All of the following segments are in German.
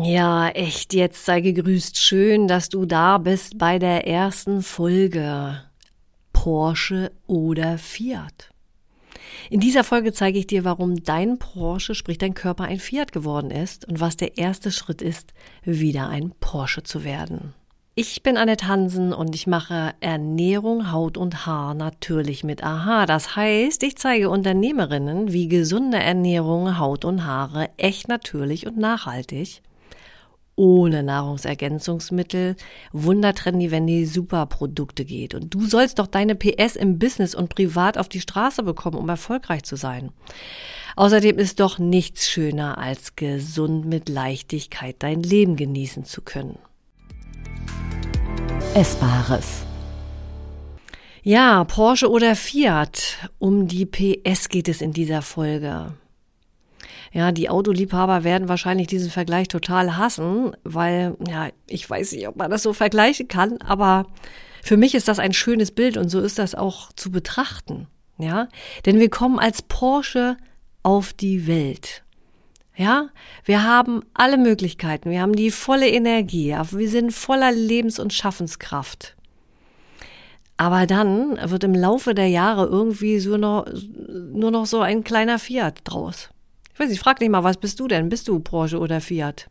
Ja, echt, jetzt sei gegrüßt. Schön, dass du da bist bei der ersten Folge. Porsche oder Fiat. In dieser Folge zeige ich dir, warum dein Porsche, sprich dein Körper, ein Fiat geworden ist und was der erste Schritt ist, wieder ein Porsche zu werden. Ich bin Annette Hansen und ich mache Ernährung, Haut und Haar natürlich mit AHA. Das heißt, ich zeige Unternehmerinnen, wie gesunde Ernährung, Haut und Haare echt natürlich und nachhaltig ohne Nahrungsergänzungsmittel, wundertrendy, wenn die Superprodukte geht. Und du sollst doch deine PS im Business und privat auf die Straße bekommen, um erfolgreich zu sein. Außerdem ist doch nichts schöner, als gesund mit Leichtigkeit dein Leben genießen zu können. Essbares. Ja, Porsche oder Fiat. Um die PS geht es in dieser Folge. Ja, die Autoliebhaber werden wahrscheinlich diesen Vergleich total hassen, weil, ja, ich weiß nicht, ob man das so vergleichen kann, aber für mich ist das ein schönes Bild und so ist das auch zu betrachten. Ja, denn wir kommen als Porsche auf die Welt. Ja, wir haben alle Möglichkeiten, wir haben die volle Energie, wir sind voller Lebens- und Schaffenskraft. Aber dann wird im Laufe der Jahre irgendwie so noch, nur noch so ein kleiner Fiat draus. Ich weiß, ich frage dich mal, was bist du denn? Bist du Porsche oder Fiat?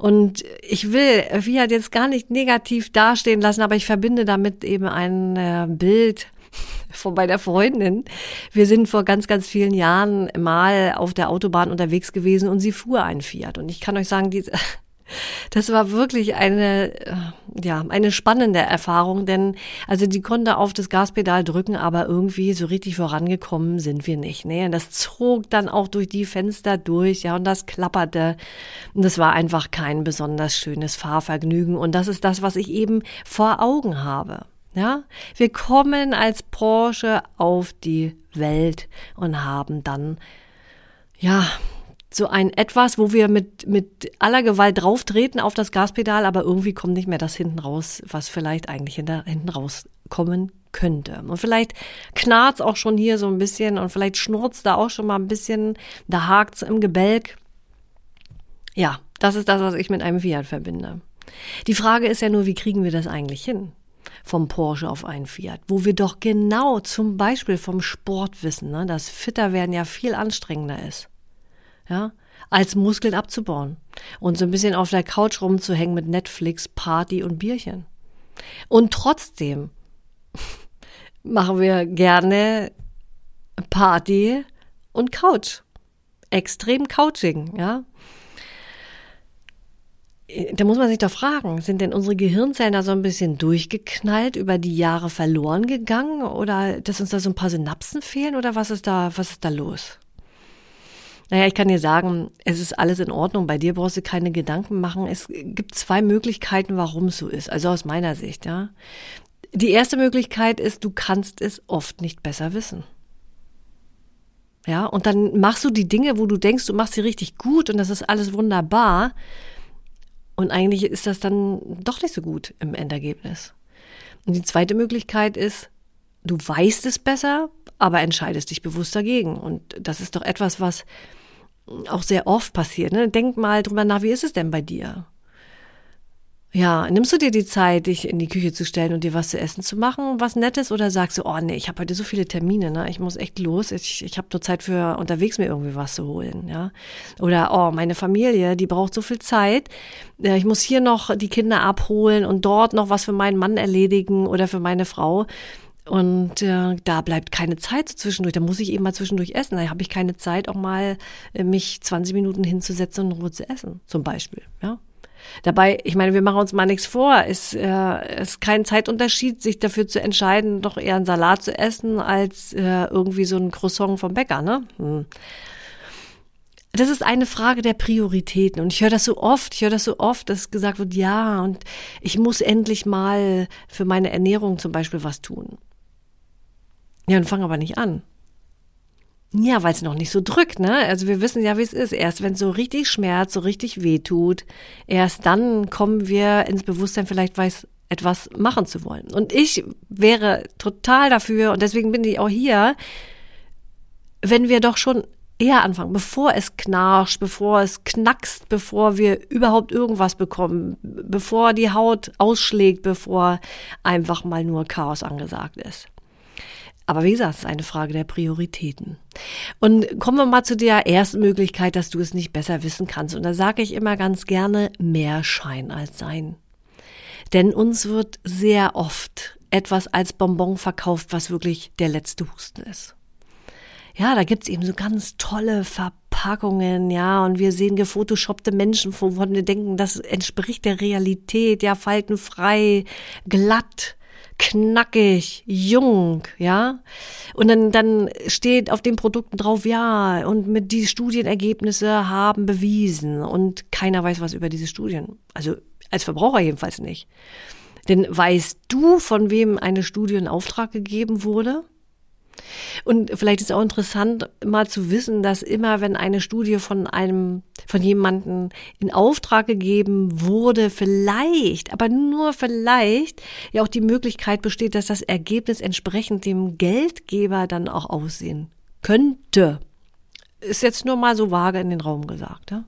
Und ich will Fiat jetzt gar nicht negativ dastehen lassen, aber ich verbinde damit eben ein äh, Bild von meiner Freundin. Wir sind vor ganz, ganz vielen Jahren mal auf der Autobahn unterwegs gewesen und sie fuhr ein Fiat. Und ich kann euch sagen, diese, das war wirklich eine, äh, ja, eine spannende Erfahrung, denn also die konnte auf das Gaspedal drücken, aber irgendwie so richtig vorangekommen sind wir nicht. Ne? Und das zog dann auch durch die Fenster durch, ja, und das klapperte. Und das war einfach kein besonders schönes Fahrvergnügen. Und das ist das, was ich eben vor Augen habe. Ja, wir kommen als Porsche auf die Welt und haben dann ja so ein etwas, wo wir mit, mit aller Gewalt drauf treten auf das Gaspedal, aber irgendwie kommt nicht mehr das hinten raus, was vielleicht eigentlich hinter, hinten rauskommen könnte. Und vielleicht knarzt auch schon hier so ein bisschen und vielleicht schnurzt da auch schon mal ein bisschen, da hakt's im Gebälk. Ja, das ist das, was ich mit einem Fiat verbinde. Die Frage ist ja nur, wie kriegen wir das eigentlich hin? Vom Porsche auf einen Fiat, wo wir doch genau zum Beispiel vom Sport wissen, ne, dass Fitterwerden ja viel anstrengender ist ja, als Muskeln abzubauen und so ein bisschen auf der Couch rumzuhängen mit Netflix, Party und Bierchen. Und trotzdem machen wir gerne Party und Couch. Extrem Couching, ja. Da muss man sich doch fragen, sind denn unsere Gehirnzellen da so ein bisschen durchgeknallt, über die Jahre verloren gegangen oder dass uns da so ein paar Synapsen fehlen oder was ist da, was ist da los? Naja, ich kann dir sagen, es ist alles in Ordnung. Bei dir brauchst du keine Gedanken machen. Es gibt zwei Möglichkeiten, warum es so ist. Also aus meiner Sicht, ja. Die erste Möglichkeit ist, du kannst es oft nicht besser wissen. Ja, und dann machst du die Dinge, wo du denkst, du machst sie richtig gut und das ist alles wunderbar. Und eigentlich ist das dann doch nicht so gut im Endergebnis. Und die zweite Möglichkeit ist, du weißt es besser, aber entscheidest dich bewusst dagegen. Und das ist doch etwas, was auch sehr oft passiert. Ne? Denk mal drüber nach, wie ist es denn bei dir? Ja, nimmst du dir die Zeit, dich in die Küche zu stellen und dir was zu essen zu machen, was Nettes, oder sagst du, oh nee, ich habe heute so viele Termine, ne? Ich muss echt los, ich, ich habe nur Zeit für unterwegs mir irgendwie was zu holen, ja? Oder oh, meine Familie, die braucht so viel Zeit, ich muss hier noch die Kinder abholen und dort noch was für meinen Mann erledigen oder für meine Frau. Und äh, da bleibt keine Zeit zwischendurch. Da muss ich eben mal zwischendurch essen. Da habe ich keine Zeit, auch mal äh, mich 20 Minuten hinzusetzen und in Ruhe zu essen, zum Beispiel. Ja. Dabei, ich meine, wir machen uns mal nichts vor. Es äh, ist kein Zeitunterschied, sich dafür zu entscheiden, doch eher einen Salat zu essen, als äh, irgendwie so ein Croissant vom Bäcker. Ne? Hm. das ist eine Frage der Prioritäten. Und ich höre das so oft, ich höre das so oft, dass gesagt wird, ja, und ich muss endlich mal für meine Ernährung zum Beispiel was tun. Ja, und fang aber nicht an. Ja, weil es noch nicht so drückt, ne? Also wir wissen ja, wie es ist. Erst wenn so richtig schmerzt, so richtig wehtut, erst dann kommen wir ins Bewusstsein, vielleicht weiß etwas machen zu wollen. Und ich wäre total dafür, und deswegen bin ich auch hier, wenn wir doch schon eher anfangen, bevor es knarscht, bevor es knackst, bevor wir überhaupt irgendwas bekommen, bevor die Haut ausschlägt, bevor einfach mal nur Chaos angesagt ist. Aber wie gesagt, es ist eine Frage der Prioritäten. Und kommen wir mal zu der ersten Möglichkeit, dass du es nicht besser wissen kannst. Und da sage ich immer ganz gerne, mehr Schein als Sein. Denn uns wird sehr oft etwas als Bonbon verkauft, was wirklich der letzte Husten ist ja, da gibt's eben so ganz tolle Verpackungen, ja, und wir sehen gefotoshoppte Menschen, wovon wir denken, das entspricht der Realität, ja, faltenfrei, glatt, knackig, jung, ja. Und dann, dann steht auf den Produkten drauf, ja, und mit die Studienergebnisse haben bewiesen und keiner weiß was über diese Studien. Also als Verbraucher jedenfalls nicht. Denn weißt du, von wem eine Studie in Auftrag gegeben wurde? Und vielleicht ist auch interessant, mal zu wissen, dass immer, wenn eine Studie von einem, von jemanden in Auftrag gegeben wurde, vielleicht, aber nur vielleicht, ja auch die Möglichkeit besteht, dass das Ergebnis entsprechend dem Geldgeber dann auch aussehen könnte. Ist jetzt nur mal so vage in den Raum gesagt, ja?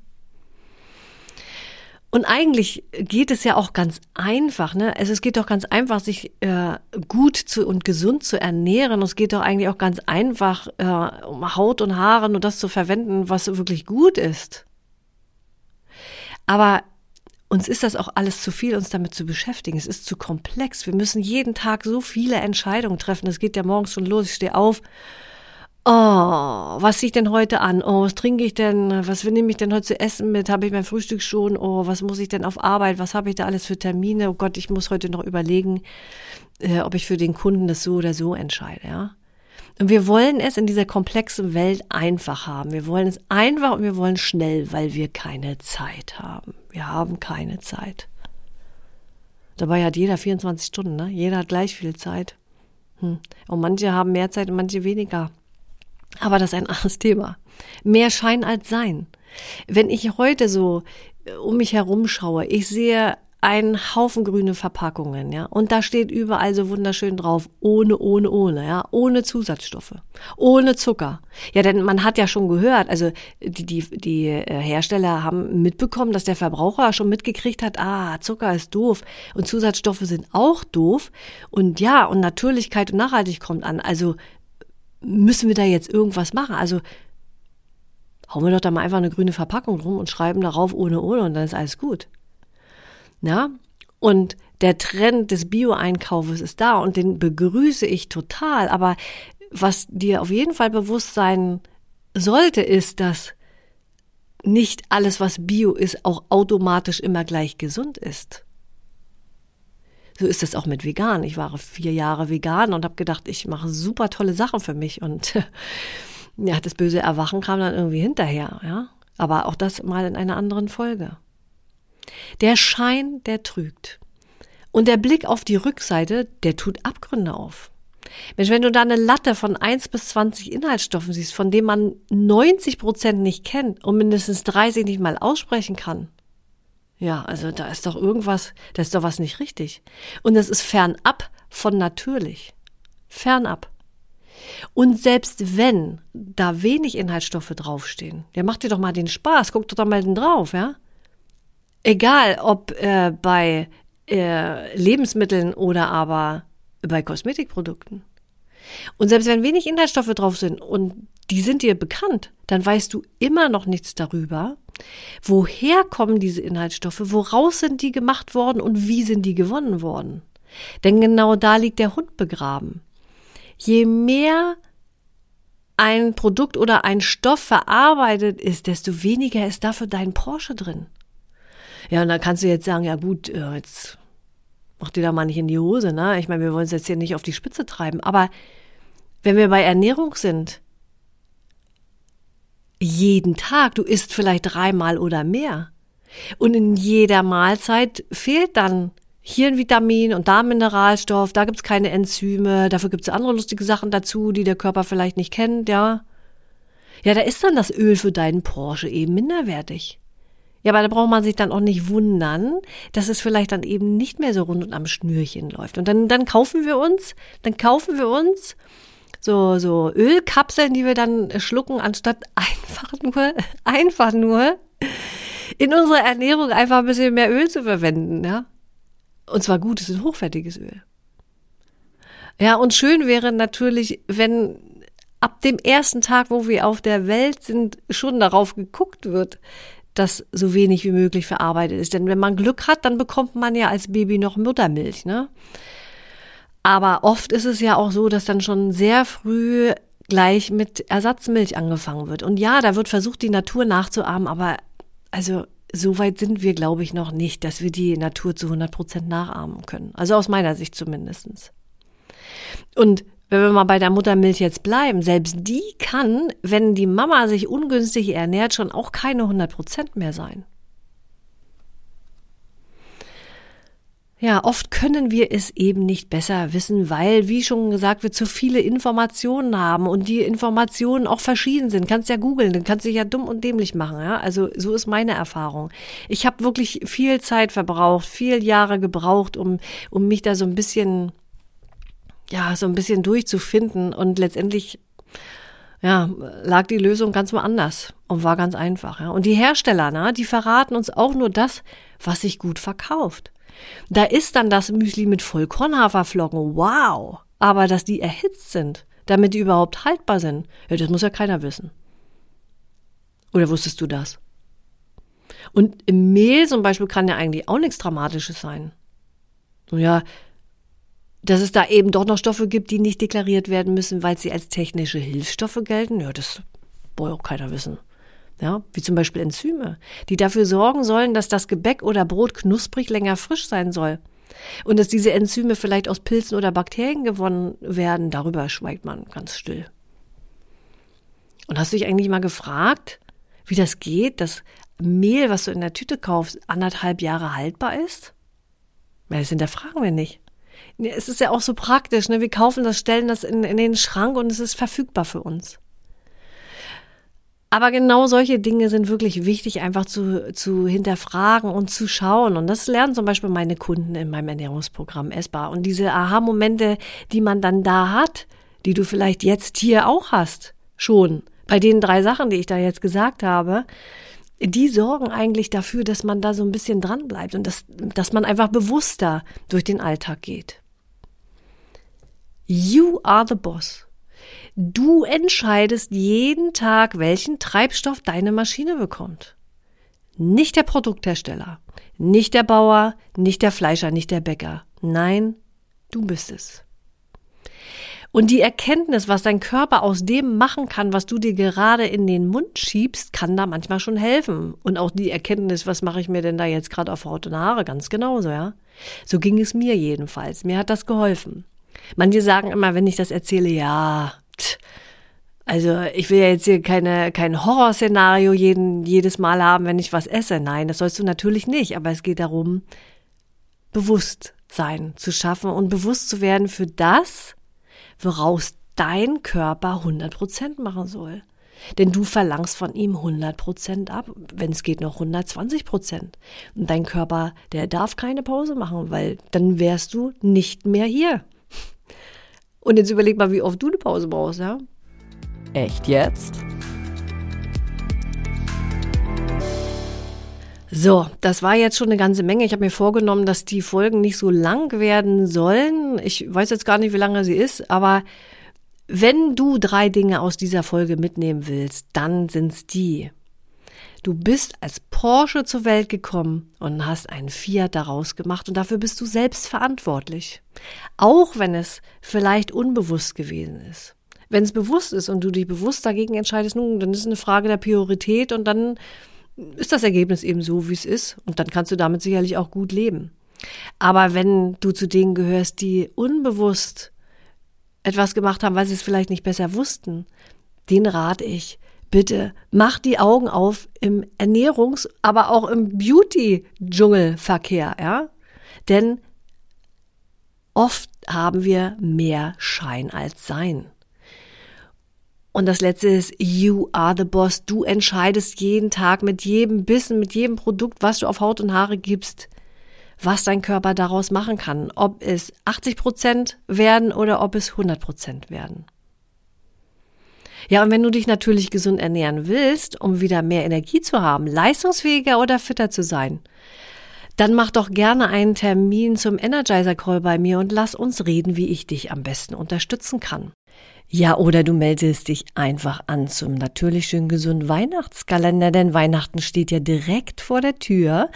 Und eigentlich geht es ja auch ganz einfach, ne? Also es geht doch ganz einfach, sich äh, gut zu und gesund zu ernähren. Es geht doch eigentlich auch ganz einfach, äh, um Haut und Haare nur das zu verwenden, was wirklich gut ist. Aber uns ist das auch alles zu viel, uns damit zu beschäftigen. Es ist zu komplex. Wir müssen jeden Tag so viele Entscheidungen treffen. Es geht ja morgens schon los. Ich stehe auf Oh, was ziehe ich denn heute an? Oh, was trinke ich denn? Was nehme ich denn heute zu essen mit? Habe ich mein Frühstück schon? Oh, was muss ich denn auf Arbeit? Was habe ich da alles für Termine? Oh Gott, ich muss heute noch überlegen, äh, ob ich für den Kunden das so oder so entscheide, ja? Und wir wollen es in dieser komplexen Welt einfach haben. Wir wollen es einfach und wir wollen schnell, weil wir keine Zeit haben. Wir haben keine Zeit. Dabei hat jeder 24 Stunden, ne? Jeder hat gleich viel Zeit. Hm. Und manche haben mehr Zeit und manche weniger. Aber das ist ein anderes Thema. Mehr Schein als Sein. Wenn ich heute so äh, um mich herum schaue, ich sehe einen Haufen grüne Verpackungen, ja, und da steht überall so wunderschön drauf, ohne, ohne, ohne, ja, ohne Zusatzstoffe, ohne Zucker. Ja, denn man hat ja schon gehört, also die, die, die äh, Hersteller haben mitbekommen, dass der Verbraucher schon mitgekriegt hat, ah, Zucker ist doof und Zusatzstoffe sind auch doof und ja, und Natürlichkeit und Nachhaltig kommt an. Also müssen wir da jetzt irgendwas machen? Also hauen wir doch da mal einfach eine grüne Verpackung rum und schreiben darauf ohne ohne und dann ist alles gut. Ja? Und der Trend des Bio-Einkaufes ist da und den begrüße ich total. Aber was dir auf jeden Fall bewusst sein sollte, ist, dass nicht alles, was Bio ist, auch automatisch immer gleich gesund ist. So ist es auch mit vegan. Ich war vier Jahre vegan und habe gedacht, ich mache super tolle Sachen für mich. Und ja, das böse Erwachen kam dann irgendwie hinterher. Ja, aber auch das mal in einer anderen Folge. Der Schein, der trügt. Und der Blick auf die Rückseite, der tut Abgründe auf. Mensch, wenn du da eine Latte von 1 bis 20 Inhaltsstoffen siehst, von denen man 90 Prozent nicht kennt und mindestens 30 nicht mal aussprechen kann, ja, also da ist doch irgendwas, da ist doch was nicht richtig. Und das ist fernab von natürlich. Fernab. Und selbst wenn da wenig Inhaltsstoffe draufstehen, der macht dir doch mal den Spaß, guck doch da mal drauf, ja? Egal, ob äh, bei äh, Lebensmitteln oder aber bei Kosmetikprodukten. Und selbst wenn wenig Inhaltsstoffe drauf sind und die sind dir bekannt, dann weißt du immer noch nichts darüber, woher kommen diese Inhaltsstoffe, woraus sind die gemacht worden und wie sind die gewonnen worden. Denn genau da liegt der Hund begraben. Je mehr ein Produkt oder ein Stoff verarbeitet ist, desto weniger ist dafür dein Porsche drin. Ja, und dann kannst du jetzt sagen, ja gut, äh, jetzt mach dir da mal nicht in die Hose, ne? Ich meine, wir wollen es jetzt hier nicht auf die Spitze treiben, aber wenn wir bei Ernährung sind, jeden Tag, du isst vielleicht dreimal oder mehr. Und in jeder Mahlzeit fehlt dann hier ein Vitamin und da ein Mineralstoff, da gibt's keine Enzyme, dafür gibt's andere lustige Sachen dazu, die der Körper vielleicht nicht kennt, ja. Ja, da ist dann das Öl für deinen Porsche eben minderwertig. Ja, aber da braucht man sich dann auch nicht wundern, dass es vielleicht dann eben nicht mehr so rund und am Schnürchen läuft. Und dann, dann kaufen wir uns, dann kaufen wir uns so, so Ölkapseln, die wir dann schlucken, anstatt einfach nur, einfach nur in unserer Ernährung einfach ein bisschen mehr Öl zu verwenden, ja. Und zwar gutes und hochwertiges Öl. Ja, und schön wäre natürlich, wenn ab dem ersten Tag, wo wir auf der Welt sind, schon darauf geguckt wird, dass so wenig wie möglich verarbeitet ist. Denn wenn man Glück hat, dann bekommt man ja als Baby noch Muttermilch, ne? Aber oft ist es ja auch so, dass dann schon sehr früh gleich mit Ersatzmilch angefangen wird. Und ja, da wird versucht, die Natur nachzuahmen, aber also so weit sind wir, glaube ich, noch nicht, dass wir die Natur zu 100 Prozent nachahmen können. Also aus meiner Sicht zumindestens. Und wenn wir mal bei der Muttermilch jetzt bleiben, selbst die kann, wenn die Mama sich ungünstig ernährt, schon auch keine 100 Prozent mehr sein. Ja, oft können wir es eben nicht besser wissen, weil, wie schon gesagt, wir zu viele Informationen haben und die Informationen auch verschieden sind. Kannst ja googeln, dann kannst du dich ja dumm und dämlich machen. Ja? Also so ist meine Erfahrung. Ich habe wirklich viel Zeit verbraucht, viel Jahre gebraucht, um, um mich da so ein bisschen, ja, so ein bisschen durchzufinden und letztendlich ja, lag die Lösung ganz woanders und war ganz einfach. Ja. Und die Hersteller, na, die verraten uns auch nur das, was sich gut verkauft. Da ist dann das Müsli mit Vollkornhaferflocken. Wow! Aber dass die erhitzt sind, damit die überhaupt haltbar sind, ja, das muss ja keiner wissen. Oder wusstest du das? Und im Mehl zum Beispiel kann ja eigentlich auch nichts Dramatisches sein. Ja, dass es da eben doch noch Stoffe gibt, die nicht deklariert werden müssen, weil sie als technische Hilfsstoffe gelten, ja, das wollte auch keiner wissen ja, wie zum Beispiel Enzyme, die dafür sorgen sollen, dass das Gebäck oder Brot knusprig länger frisch sein soll. Und dass diese Enzyme vielleicht aus Pilzen oder Bakterien gewonnen werden, darüber schweigt man ganz still. Und hast du dich eigentlich mal gefragt, wie das geht, dass Mehl, was du in der Tüte kaufst, anderthalb Jahre haltbar ist? Das hinterfragen wir nicht. Es ist ja auch so praktisch, ne? Wir kaufen das, stellen das in, in den Schrank und es ist verfügbar für uns. Aber genau solche Dinge sind wirklich wichtig, einfach zu, zu hinterfragen und zu schauen. Und das lernen zum Beispiel meine Kunden in meinem Ernährungsprogramm Essbar. Und diese Aha-Momente, die man dann da hat, die du vielleicht jetzt hier auch hast, schon, bei den drei Sachen, die ich da jetzt gesagt habe, die sorgen eigentlich dafür, dass man da so ein bisschen dran bleibt und dass, dass man einfach bewusster durch den Alltag geht. You are the boss. Du entscheidest jeden Tag, welchen Treibstoff deine Maschine bekommt. Nicht der Produkthersteller, nicht der Bauer, nicht der Fleischer, nicht der Bäcker. Nein, du bist es. Und die Erkenntnis, was dein Körper aus dem machen kann, was du dir gerade in den Mund schiebst, kann da manchmal schon helfen. Und auch die Erkenntnis, was mache ich mir denn da jetzt gerade auf Haut und Haare, ganz genauso, ja. So ging es mir jedenfalls. Mir hat das geholfen. Manche sagen immer, wenn ich das erzähle, ja, also ich will ja jetzt hier keine, kein Horrorszenario jeden, jedes Mal haben, wenn ich was esse. Nein, das sollst du natürlich nicht. Aber es geht darum, Bewusstsein zu schaffen und bewusst zu werden für das, woraus dein Körper 100 Prozent machen soll. Denn du verlangst von ihm 100 Prozent ab, wenn es geht noch 120 Prozent. Und dein Körper, der darf keine Pause machen, weil dann wärst du nicht mehr hier. Und jetzt überleg mal, wie oft du eine Pause brauchst, ja? Echt jetzt? So, das war jetzt schon eine ganze Menge. Ich habe mir vorgenommen, dass die Folgen nicht so lang werden sollen. Ich weiß jetzt gar nicht, wie lange sie ist, aber wenn du drei Dinge aus dieser Folge mitnehmen willst, dann sind's die. Du bist als Porsche zur Welt gekommen und hast einen Fiat daraus gemacht und dafür bist du selbst verantwortlich. Auch wenn es vielleicht unbewusst gewesen ist. Wenn es bewusst ist und du dich bewusst dagegen entscheidest, nun, dann ist es eine Frage der Priorität und dann ist das Ergebnis eben so, wie es ist und dann kannst du damit sicherlich auch gut leben. Aber wenn du zu denen gehörst, die unbewusst etwas gemacht haben, weil sie es vielleicht nicht besser wussten, den rate ich, bitte mach die Augen auf im Ernährungs-, aber auch im Beauty-Dschungelverkehr, ja? Denn oft haben wir mehr Schein als Sein. Und das letzte ist, you are the boss. Du entscheidest jeden Tag mit jedem Bissen, mit jedem Produkt, was du auf Haut und Haare gibst, was dein Körper daraus machen kann. Ob es 80 Prozent werden oder ob es 100 Prozent werden. Ja, und wenn du dich natürlich gesund ernähren willst, um wieder mehr Energie zu haben, leistungsfähiger oder fitter zu sein, dann mach doch gerne einen Termin zum Energizer Call bei mir und lass uns reden, wie ich dich am besten unterstützen kann. Ja, oder du meldest dich einfach an zum natürlich schön gesunden Weihnachtskalender, denn Weihnachten steht ja direkt vor der Tür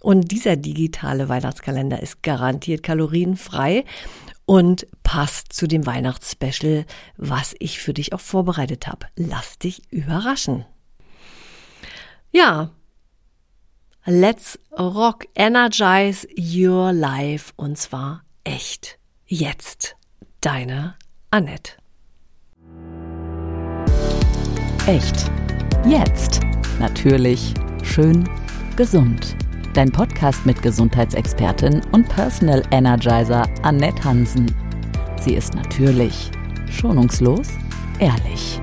und dieser digitale Weihnachtskalender ist garantiert kalorienfrei und passt zu dem Weihnachtsspecial, was ich für dich auch vorbereitet habe. Lass dich überraschen. Ja, let's rock, energize your life und zwar echt. Jetzt. Deine Annette. Echt. Jetzt. Natürlich. Schön. Gesund. Dein Podcast mit Gesundheitsexpertin und Personal Energizer Annette Hansen. Sie ist natürlich, schonungslos, ehrlich.